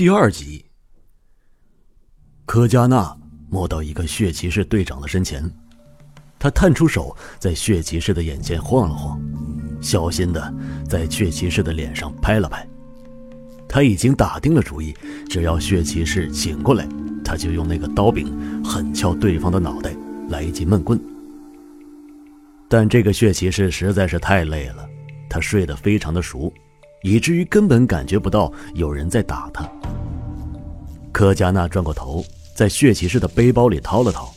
第二集，柯加纳摸到一个血骑士队长的身前，他探出手，在血骑士的眼前晃了晃，小心的在血骑士的脸上拍了拍。他已经打定了主意，只要血骑士醒过来，他就用那个刀柄狠敲对方的脑袋，来一记闷棍。但这个血骑士实在是太累了，他睡得非常的熟，以至于根本感觉不到有人在打他。柯加纳转过头，在血骑士的背包里掏了掏，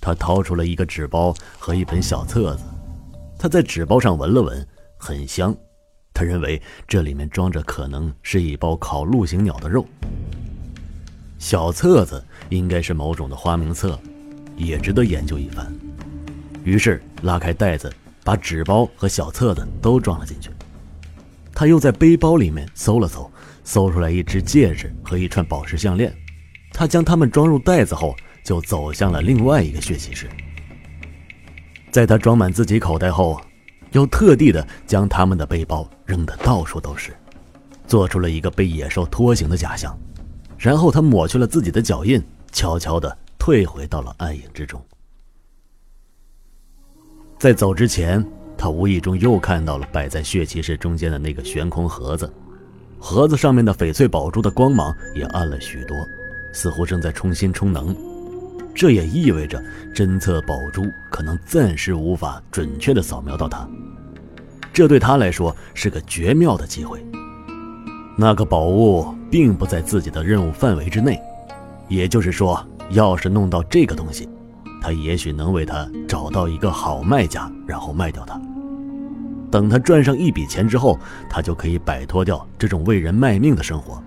他掏出了一个纸包和一本小册子。他在纸包上闻了闻，很香。他认为这里面装着可能是一包烤鹿形鸟的肉。小册子应该是某种的花名册，也值得研究一番。于是拉开袋子，把纸包和小册子都装了进去。他又在背包里面搜了搜。搜出来一只戒指和一串宝石项链，他将它们装入袋子后，就走向了另外一个血骑士。在他装满自己口袋后，又特地的将他们的背包扔得到处都是，做出了一个被野兽拖行的假象。然后他抹去了自己的脚印，悄悄的退回到了暗影之中。在走之前，他无意中又看到了摆在血骑士中间的那个悬空盒子。盒子上面的翡翠宝珠的光芒也暗了许多，似乎正在重新充能。这也意味着侦测宝珠可能暂时无法准确的扫描到它。这对他来说是个绝妙的机会。那个宝物并不在自己的任务范围之内，也就是说，要是弄到这个东西，他也许能为他找到一个好卖家，然后卖掉它。等他赚上一笔钱之后，他就可以摆脱掉这种为人卖命的生活，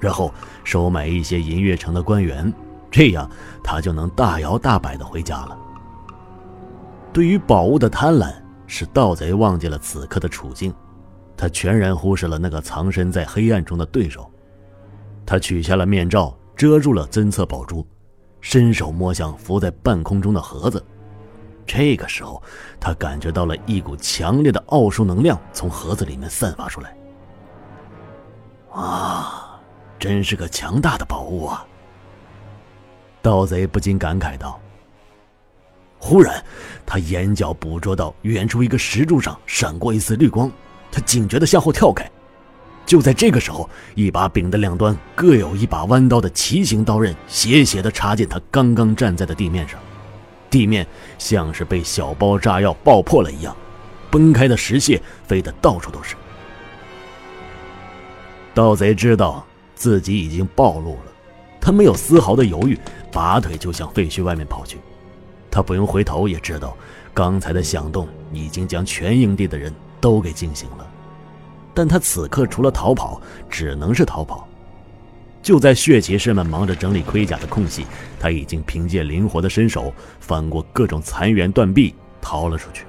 然后收买一些银月城的官员，这样他就能大摇大摆的回家了。对于宝物的贪婪，使盗贼忘记了此刻的处境，他全然忽视了那个藏身在黑暗中的对手。他取下了面罩，遮住了侦测宝珠，伸手摸向浮在半空中的盒子。这个时候，他感觉到了一股强烈的奥数能量从盒子里面散发出来。啊，真是个强大的宝物啊！盗贼不禁感慨道。忽然，他眼角捕捉到远处一个石柱上闪过一丝绿光，他警觉的向后跳开。就在这个时候，一把柄的两端各有一把弯刀的奇形刀刃斜斜的插进他刚刚站在的地面上。地面像是被小包炸药爆破了一样，崩开的石屑飞得到处都是。盗贼知道自己已经暴露了，他没有丝毫的犹豫，拔腿就向废墟外面跑去。他不用回头也知道，刚才的响动已经将全营地的人都给惊醒了，但他此刻除了逃跑，只能是逃跑。就在血骑士们忙着整理盔甲的空隙，他已经凭借灵活的身手翻过各种残垣断壁逃了出去。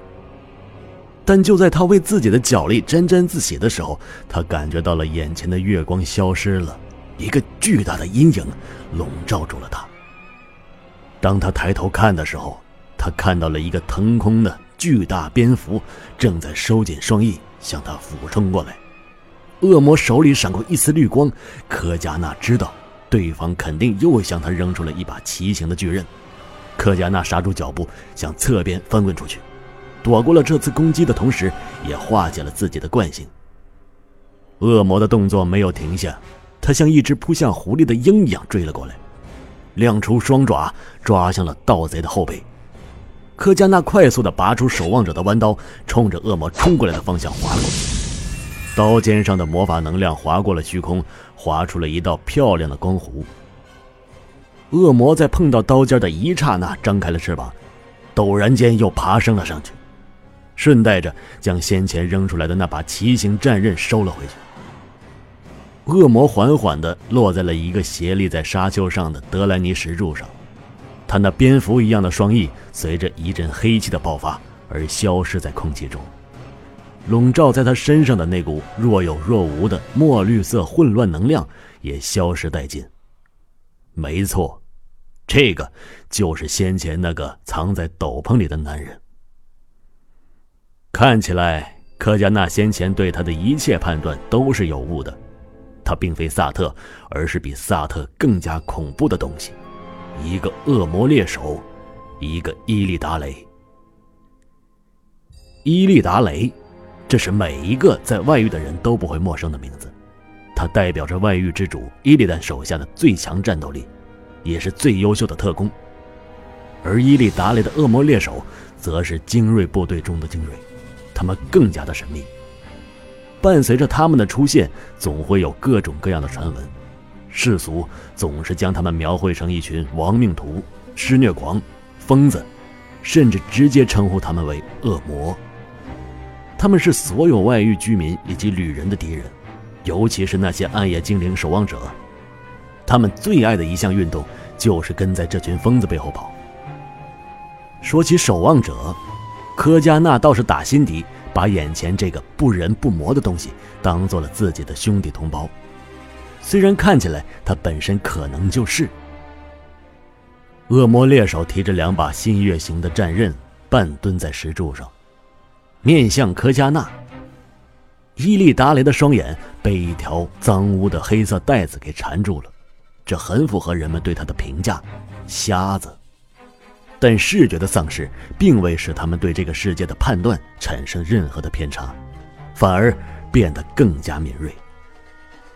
但就在他为自己的脚力沾沾自喜的时候，他感觉到了眼前的月光消失了，一个巨大的阴影笼罩住了他。当他抬头看的时候，他看到了一个腾空的巨大蝙蝠正在收紧双翼向他俯冲过来。恶魔手里闪过一丝绿光，柯加纳知道对方肯定又向他扔出了一把奇形的巨刃。柯加纳刹住脚步，向侧边翻滚出去，躲过了这次攻击的同时，也化解了自己的惯性。恶魔的动作没有停下，他像一只扑向狐狸的鹰一样追了过来，亮出双爪抓向了盗贼的后背。柯加纳快速地拔出守望者的弯刀，冲着恶魔冲过来的方向划了过。刀尖上的魔法能量划过了虚空，划出了一道漂亮的光弧。恶魔在碰到刀尖的一刹那张开了翅膀，陡然间又爬升了上去，顺带着将先前扔出来的那把奇形战刃收了回去。恶魔缓缓地落在了一个斜立在沙丘上的德莱尼石柱上，他那蝙蝠一样的双翼随着一阵黑气的爆发而消失在空气中。笼罩在他身上的那股若有若无的墨绿色混乱能量也消失殆尽。没错，这个就是先前那个藏在斗篷里的男人。看起来，柯加纳先前对他的一切判断都是有误的。他并非萨特，而是比萨特更加恐怖的东西——一个恶魔猎手，一个伊利达雷。伊利达雷，这是每一个在外域的人都不会陌生的名字。他代表着外域之主伊利丹手下的最强战斗力，也是最优秀的特工。而伊利达雷的恶魔猎手，则是精锐部队中的精锐，他们更加的神秘。伴随着他们的出现，总会有各种各样的传闻，世俗总是将他们描绘成一群亡命徒、施虐狂、疯子，甚至直接称呼他们为恶魔。他们是所有外域居民以及旅人的敌人。尤其是那些暗夜精灵守望者，他们最爱的一项运动就是跟在这群疯子背后跑。说起守望者，科加纳倒是打心底把眼前这个不人不魔的东西当做了自己的兄弟同胞，虽然看起来他本身可能就是。恶魔猎手提着两把新月形的战刃，半蹲在石柱上，面向科加纳。伊利达雷的双眼被一条脏污的黑色带子给缠住了，这很符合人们对他的评价——瞎子。但视觉的丧失并未使他们对这个世界的判断产生任何的偏差，反而变得更加敏锐。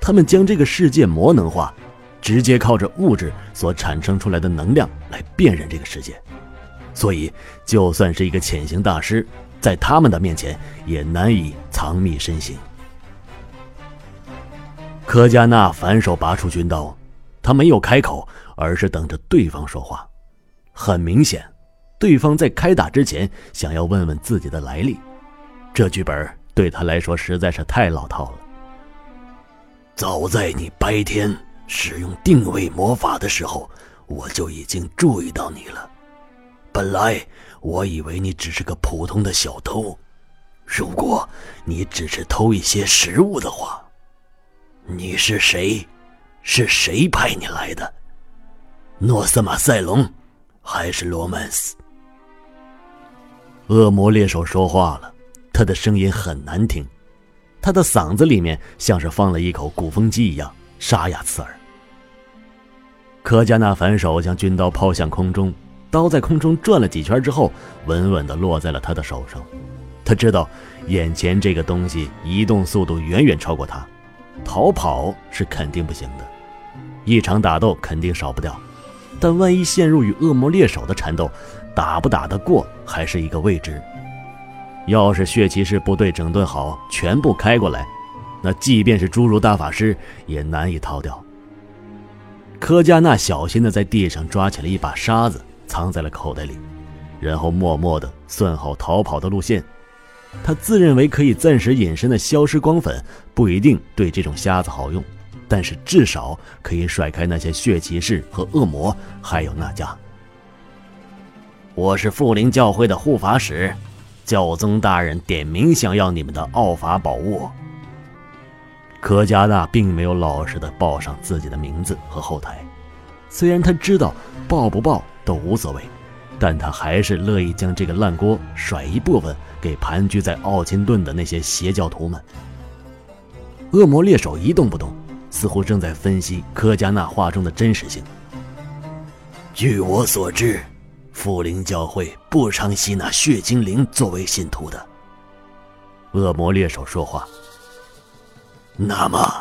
他们将这个世界魔能化，直接靠着物质所产生出来的能量来辨认这个世界，所以就算是一个潜行大师。在他们的面前也难以藏匿身形。科加纳反手拔出军刀，他没有开口，而是等着对方说话。很明显，对方在开打之前想要问问自己的来历。这剧本对他来说实在是太老套了。早在你白天使用定位魔法的时候，我就已经注意到你了。本来。我以为你只是个普通的小偷，如果你只是偷一些食物的话，你是谁？是谁派你来的？诺斯马塞隆，还是罗曼斯？恶魔猎手说话了，他的声音很难听，他的嗓子里面像是放了一口鼓风机一样沙哑刺耳。科加纳反手将军刀抛向空中。刀在空中转了几圈之后，稳稳地落在了他的手上。他知道，眼前这个东西移动速度远远超过他，逃跑是肯定不行的。一场打斗肯定少不掉，但万一陷入与恶魔猎手的缠斗，打不打得过还是一个未知。要是血骑士部队整顿好，全部开过来，那即便是侏儒大法师也难以逃掉。科加纳小心地在地上抓起了一把沙子。藏在了口袋里，然后默默地算好逃跑的路线。他自认为可以暂时隐身的消失光粉不一定对这种瞎子好用，但是至少可以甩开那些血骑士和恶魔，还有那家。我是富林教会的护法使，教宗大人点名想要你们的奥法宝物。科加纳并没有老实的报上自己的名字和后台，虽然他知道报不报。都无所谓，但他还是乐意将这个烂锅甩一部分给盘踞在奥钦顿的那些邪教徒们。恶魔猎手一动不动，似乎正在分析科加纳话中的真实性。据我所知，富灵教会不常吸纳血精灵作为信徒的。恶魔猎手说话。那么，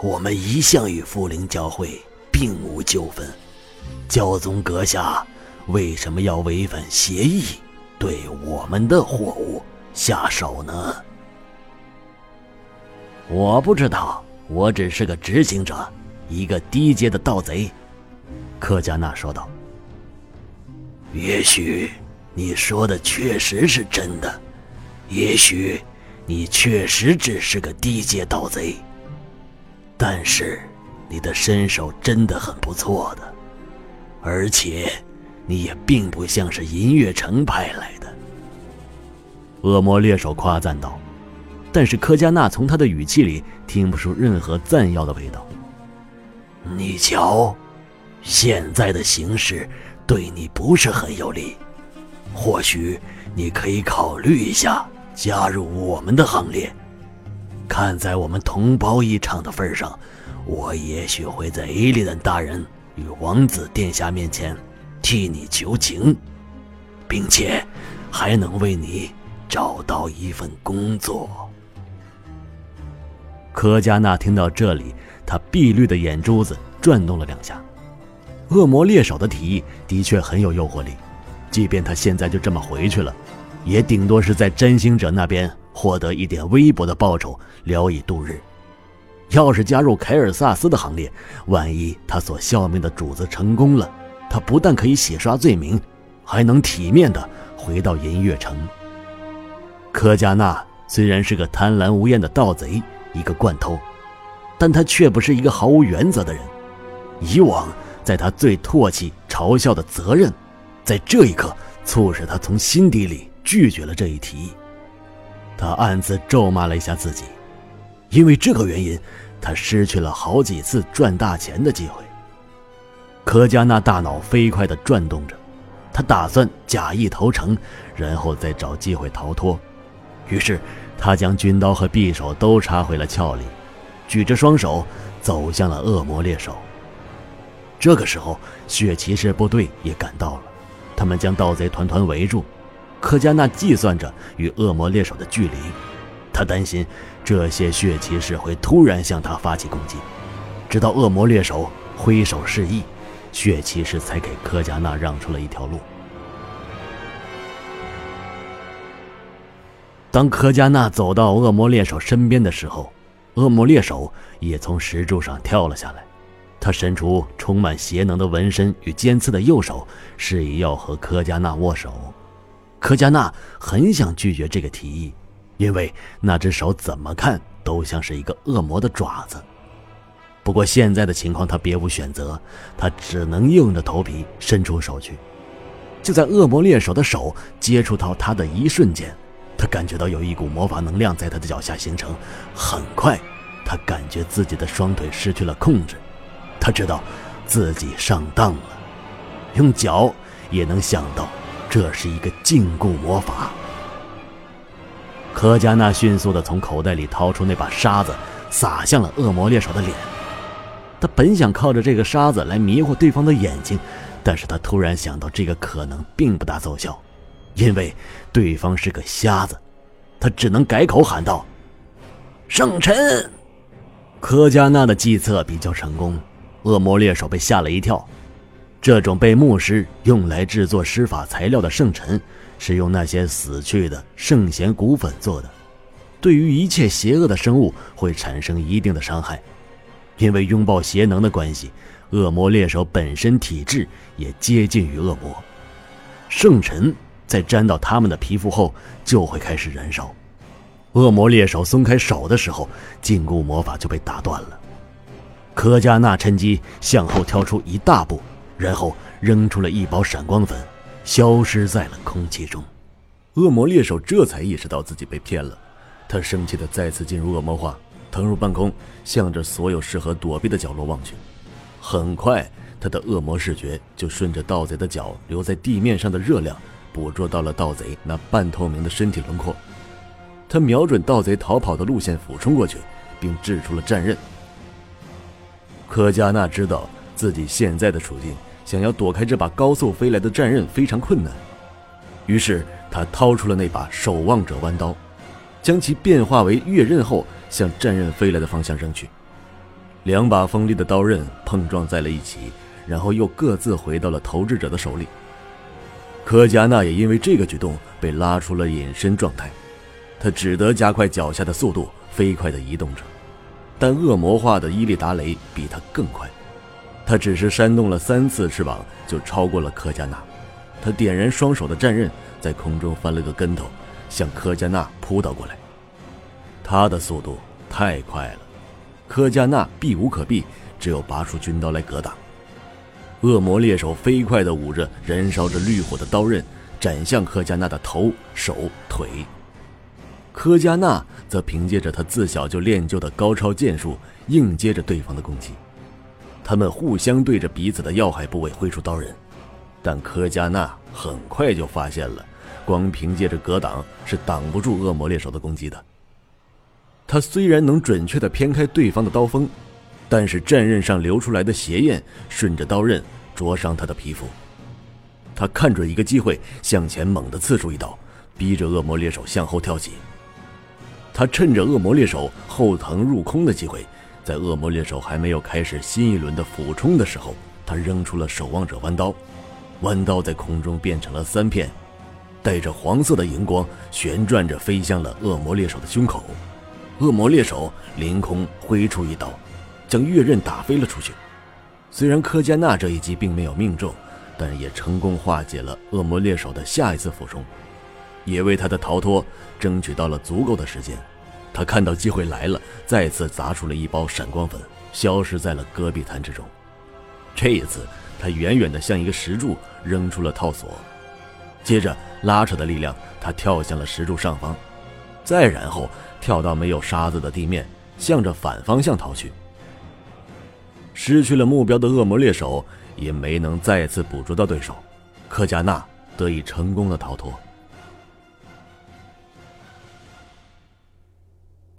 我们一向与富灵教会并无纠纷。教宗阁下为什么要违反协议，对我们的货物下手呢？我不知道，我只是个执行者，一个低阶的盗贼。”科加纳说道。“也许你说的确实是真的，也许你确实只是个低阶盗贼，但是你的身手真的很不错的。”而且，你也并不像是银月城派来的。”恶魔猎手夸赞道，但是科加纳从他的语气里听不出任何赞耀的味道。你瞧，现在的形势对你不是很有利，或许你可以考虑一下加入我们的行列。看在我们同胞一场的份上，我也许会在伊利丹大人与王子殿下面前替你求情，并且还能为你找到一份工作。柯加纳听到这里，他碧绿的眼珠子转动了两下。恶魔猎手的提议的确很有诱惑力，即便他现在就这么回去了，也顶多是在占星者那边获得一点微薄的报酬，聊以度日。要是加入凯尔萨斯的行列，万一他所效命的主子成功了，他不但可以洗刷罪名，还能体面的回到银月城。柯加纳虽然是个贪婪无厌的盗贼，一个惯偷，但他却不是一个毫无原则的人。以往。在他最唾弃、嘲笑的责任，在这一刻促使他从心底里拒绝了这一提议。他暗自咒骂了一下自己，因为这个原因，他失去了好几次赚大钱的机会。柯加纳大脑飞快地转动着，他打算假意投诚，然后再找机会逃脱。于是，他将军刀和匕首都插回了鞘里，举着双手走向了恶魔猎手。这个时候，血骑士部队也赶到了，他们将盗贼团团围住。柯加纳计算着与恶魔猎手的距离，他担心这些血骑士会突然向他发起攻击。直到恶魔猎手挥手示意，血骑士才给柯加纳让出了一条路。当柯加纳走到恶魔猎手身边的时候，恶魔猎手也从石柱上跳了下来。他伸出充满邪能的纹身与尖刺的右手，示意要和柯加纳握手。柯加纳很想拒绝这个提议，因为那只手怎么看都像是一个恶魔的爪子。不过现在的情况，他别无选择，他只能硬着头皮伸出手去。就在恶魔猎手的手接触到他的一瞬间，他感觉到有一股魔法能量在他的脚下形成。很快，他感觉自己的双腿失去了控制。他知道自己上当了，用脚也能想到这是一个禁锢魔法。柯加纳迅速地从口袋里掏出那把沙子，撒向了恶魔猎手的脸。他本想靠着这个沙子来迷惑对方的眼睛，但是他突然想到这个可能并不大奏效，因为对方是个瞎子。他只能改口喊道：“圣臣！”柯加纳的计策比较成功。恶魔猎手被吓了一跳，这种被牧师用来制作施法材料的圣尘，是用那些死去的圣贤骨粉做的，对于一切邪恶的生物会产生一定的伤害。因为拥抱邪能的关系，恶魔猎手本身体质也接近于恶魔，圣尘在沾到他们的皮肤后就会开始燃烧。恶魔猎手松开手的时候，禁锢魔法就被打断了。科加纳趁机向后跳出一大步，然后扔出了一包闪光粉，消失在了空气中。恶魔猎手这才意识到自己被骗了，他生气的再次进入恶魔化，腾入半空，向着所有适合躲避的角落望去。很快，他的恶魔视觉就顺着盗贼的脚留在地面上的热量，捕捉到了盗贼那半透明的身体轮廓。他瞄准盗贼逃跑的路线俯冲过去，并掷出了战刃。科加纳知道自己现在的处境，想要躲开这把高速飞来的战刃非常困难，于是他掏出了那把守望者弯刀，将其变化为月刃后，向战刃飞来的方向扔去。两把锋利的刀刃碰撞在了一起，然后又各自回到了投掷者的手里。柯加纳也因为这个举动被拉出了隐身状态，他只得加快脚下的速度，飞快地移动着。但恶魔化的伊利达雷比他更快，他只是扇动了三次翅膀就超过了柯加纳。他点燃双手的战刃，在空中翻了个跟头，向柯加纳扑倒过来。他的速度太快了，柯加纳避无可避，只有拔出军刀来格挡。恶魔猎手飞快地舞着燃烧着绿火的刀刃，斩向柯加纳的头、手、腿。柯加纳则凭借着他自小就练就的高超剑术，应接着对方的攻击。他们互相对着彼此的要害部位挥出刀刃，但柯加纳很快就发现了，光凭借着格挡是挡不住恶魔猎手的攻击的。他虽然能准确地偏开对方的刀锋，但是战刃上流出来的邪焰顺着刀刃灼伤他的皮肤。他看准一个机会，向前猛地刺出一刀，逼着恶魔猎手向后跳起。他趁着恶魔猎手后腾入空的机会，在恶魔猎手还没有开始新一轮的俯冲的时候，他扔出了守望者弯刀，弯刀在空中变成了三片，带着黄色的荧光，旋转着飞向了恶魔猎手的胸口。恶魔猎手凌空挥出一刀，将月刃打飞了出去。虽然柯加纳这一击并没有命中。但也成功化解了恶魔猎手的下一次俯冲，也为他的逃脱争取到了足够的时间。他看到机会来了，再次砸出了一包闪光粉，消失在了戈壁滩之中。这一次，他远远地向一个石柱扔出了套索，接着拉扯的力量，他跳向了石柱上方，再然后跳到没有沙子的地面，向着反方向逃去。失去了目标的恶魔猎手。也没能再次捕捉到对手，科加纳得以成功的逃脱。